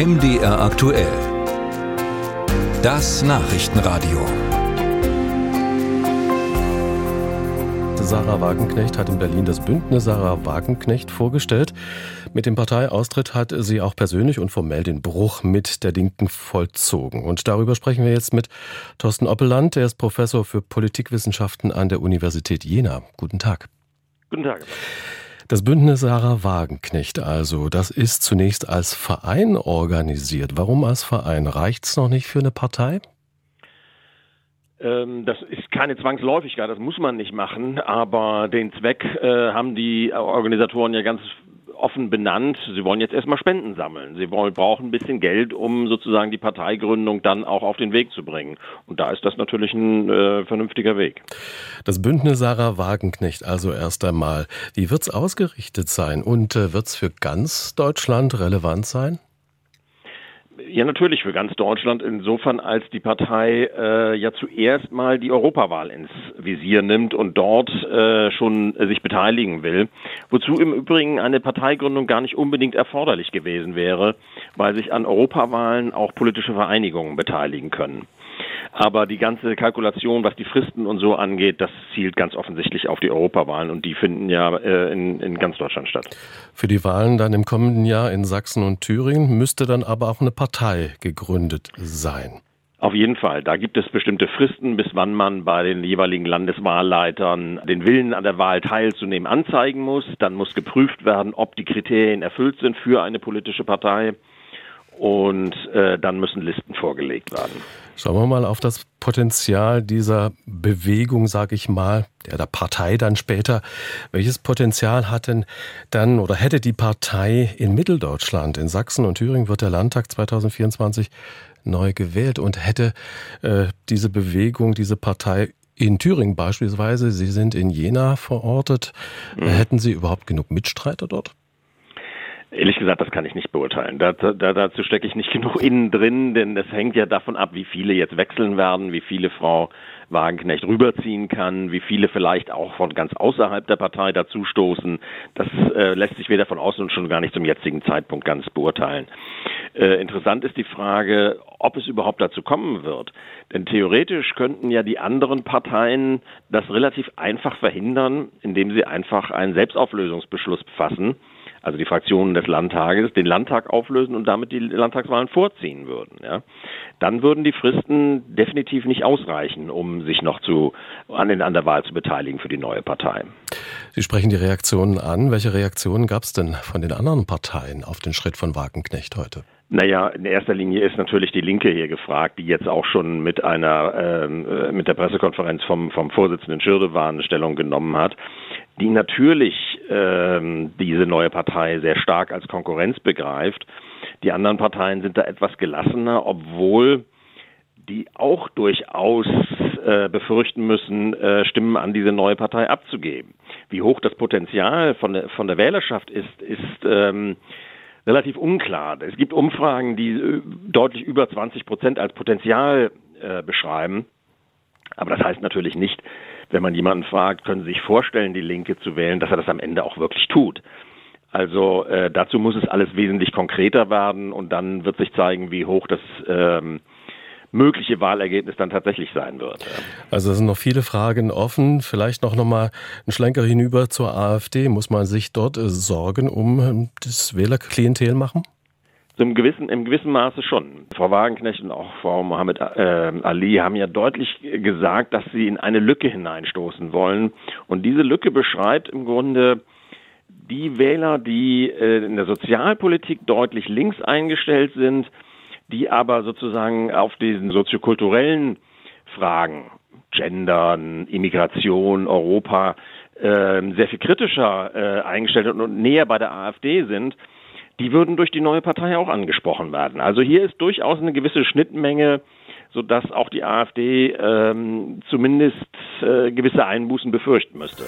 MDR aktuell. Das Nachrichtenradio. Sarah Wagenknecht hat in Berlin das Bündnis Sarah Wagenknecht vorgestellt. Mit dem Parteiaustritt hat sie auch persönlich und formell den Bruch mit der Linken vollzogen. Und darüber sprechen wir jetzt mit Thorsten Oppeland. Er ist Professor für Politikwissenschaften an der Universität Jena. Guten Tag. Guten Tag. Das Bündnis Sarah Wagenknecht also, das ist zunächst als Verein organisiert. Warum als Verein? Reicht es noch nicht für eine Partei? Ähm, das ist keine Zwangsläufigkeit, das muss man nicht machen, aber den Zweck äh, haben die Organisatoren ja ganz offen benannt, sie wollen jetzt erstmal Spenden sammeln. Sie wollen, brauchen ein bisschen Geld, um sozusagen die Parteigründung dann auch auf den Weg zu bringen. Und da ist das natürlich ein äh, vernünftiger Weg. Das Bündnis Sarah Wagenknecht also erst einmal. Wie wird es ausgerichtet sein und äh, wird es für ganz Deutschland relevant sein? Ja, natürlich für ganz Deutschland insofern, als die Partei äh, ja zuerst mal die Europawahl ins Visier nimmt und dort äh, schon äh, sich beteiligen will. Wozu im Übrigen eine Parteigründung gar nicht unbedingt erforderlich gewesen wäre, weil sich an Europawahlen auch politische Vereinigungen beteiligen können. Aber die ganze Kalkulation, was die Fristen und so angeht, das zielt ganz offensichtlich auf die Europawahlen und die finden ja äh, in, in ganz Deutschland statt. Für die Wahlen dann im kommenden Jahr in Sachsen und Thüringen müsste dann aber auch eine Partei gegründet sein. Auf jeden Fall. Da gibt es bestimmte Fristen, bis wann man bei den jeweiligen Landeswahlleitern den Willen an der Wahl teilzunehmen anzeigen muss. Dann muss geprüft werden, ob die Kriterien erfüllt sind für eine politische Partei und äh, dann müssen Listen vorgelegt werden. Schauen wir mal auf das Potenzial dieser Bewegung, sage ich mal, der, der Partei dann später. Welches Potenzial hat denn dann oder hätte die Partei in Mitteldeutschland, in Sachsen und Thüringen wird der Landtag 2024 neu gewählt und hätte äh, diese Bewegung, diese Partei in Thüringen beispielsweise, Sie sind in Jena verortet, mhm. hätten Sie überhaupt genug Mitstreiter dort? Ehrlich gesagt, das kann ich nicht beurteilen. Da, da, dazu stecke ich nicht genug innen drin, denn das hängt ja davon ab, wie viele jetzt wechseln werden, wie viele Frau Wagenknecht rüberziehen kann, wie viele vielleicht auch von ganz außerhalb der Partei dazustoßen. Das äh, lässt sich weder von außen und schon gar nicht zum jetzigen Zeitpunkt ganz beurteilen. Äh, interessant ist die Frage, ob es überhaupt dazu kommen wird. Denn theoretisch könnten ja die anderen Parteien das relativ einfach verhindern, indem sie einfach einen Selbstauflösungsbeschluss fassen also die Fraktionen des Landtages, den Landtag auflösen und damit die Landtagswahlen vorziehen würden. Ja. Dann würden die Fristen definitiv nicht ausreichen, um sich noch zu, an, an der Wahl zu beteiligen für die neue Partei. Sie sprechen die Reaktionen an. Welche Reaktionen gab es denn von den anderen Parteien auf den Schritt von Wagenknecht heute? Naja, in erster Linie ist natürlich die Linke hier gefragt, die jetzt auch schon mit einer ähm, äh, mit der Pressekonferenz vom vom Vorsitzenden Schirdewan Stellung genommen hat, die natürlich ähm, diese neue Partei sehr stark als Konkurrenz begreift. Die anderen Parteien sind da etwas gelassener, obwohl die auch durchaus äh, befürchten müssen, äh, Stimmen an diese neue Partei abzugeben. Wie hoch das Potenzial von der, von der Wählerschaft ist, ist ähm, relativ unklar. Es gibt Umfragen, die äh, deutlich über 20 Prozent als Potenzial äh, beschreiben. Aber das heißt natürlich nicht, wenn man jemanden fragt, können Sie sich vorstellen, die Linke zu wählen, dass er das am Ende auch wirklich tut. Also äh, dazu muss es alles wesentlich konkreter werden und dann wird sich zeigen, wie hoch das ähm, mögliche Wahlergebnis dann tatsächlich sein wird. Also es sind noch viele Fragen offen. Vielleicht noch, noch mal ein Schlenker hinüber zur AfD. Muss man sich dort äh, Sorgen um ähm, das Wählerklientel machen? Im gewissen, Im gewissen Maße schon. Frau Wagenknecht und auch Frau Mohammed äh, Ali haben ja deutlich gesagt, dass sie in eine Lücke hineinstoßen wollen. Und diese Lücke beschreibt im Grunde die Wähler, die äh, in der Sozialpolitik deutlich links eingestellt sind, die aber sozusagen auf diesen soziokulturellen Fragen, Gendern, Immigration, Europa, äh, sehr viel kritischer äh, eingestellt und, und näher bei der AfD sind, die würden durch die neue Partei auch angesprochen werden. Also hier ist durchaus eine gewisse Schnittmenge, sodass auch die AfD ähm, zumindest äh, gewisse Einbußen befürchten müsste.